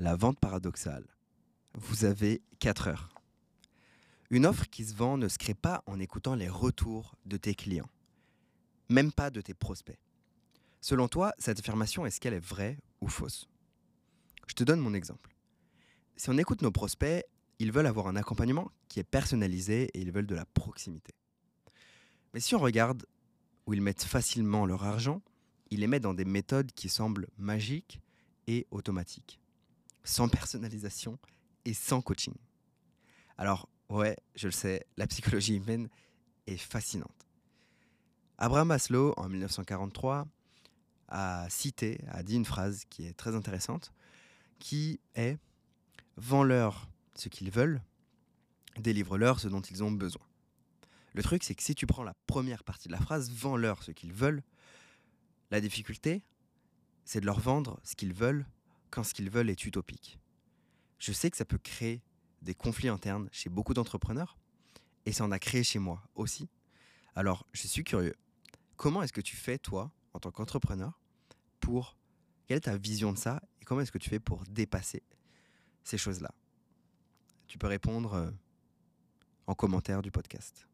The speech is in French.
la vente paradoxale. Vous avez 4 heures. Une offre qui se vend ne se crée pas en écoutant les retours de tes clients, même pas de tes prospects. Selon toi, cette affirmation, est-ce qu'elle est vraie ou fausse? Je te donne mon exemple. Si on écoute nos prospects, ils veulent avoir un accompagnement qui est personnalisé et ils veulent de la proximité. Mais si on regarde où ils mettent facilement leur argent, ils les mettent dans des méthodes qui semblent magiques et automatiques, sans personnalisation et sans coaching. Alors, ouais, je le sais, la psychologie humaine est fascinante. Abraham Maslow, en 1943, a cité, a dit une phrase qui est très intéressante, qui est Vends-leur ce qu'ils veulent, délivre-leur ce dont ils ont besoin. Le truc, c'est que si tu prends la première partie de la phrase, vends-leur ce qu'ils veulent, la difficulté, c'est de leur vendre ce qu'ils veulent quand ce qu'ils veulent est utopique. Je sais que ça peut créer des conflits internes chez beaucoup d'entrepreneurs, et ça en a créé chez moi aussi. Alors, je suis curieux. Comment est-ce que tu fais, toi, en tant qu'entrepreneur, pour... Quelle est ta vision de ça, et comment est-ce que tu fais pour dépasser ces choses-là? Tu peux répondre euh, en commentaire du podcast.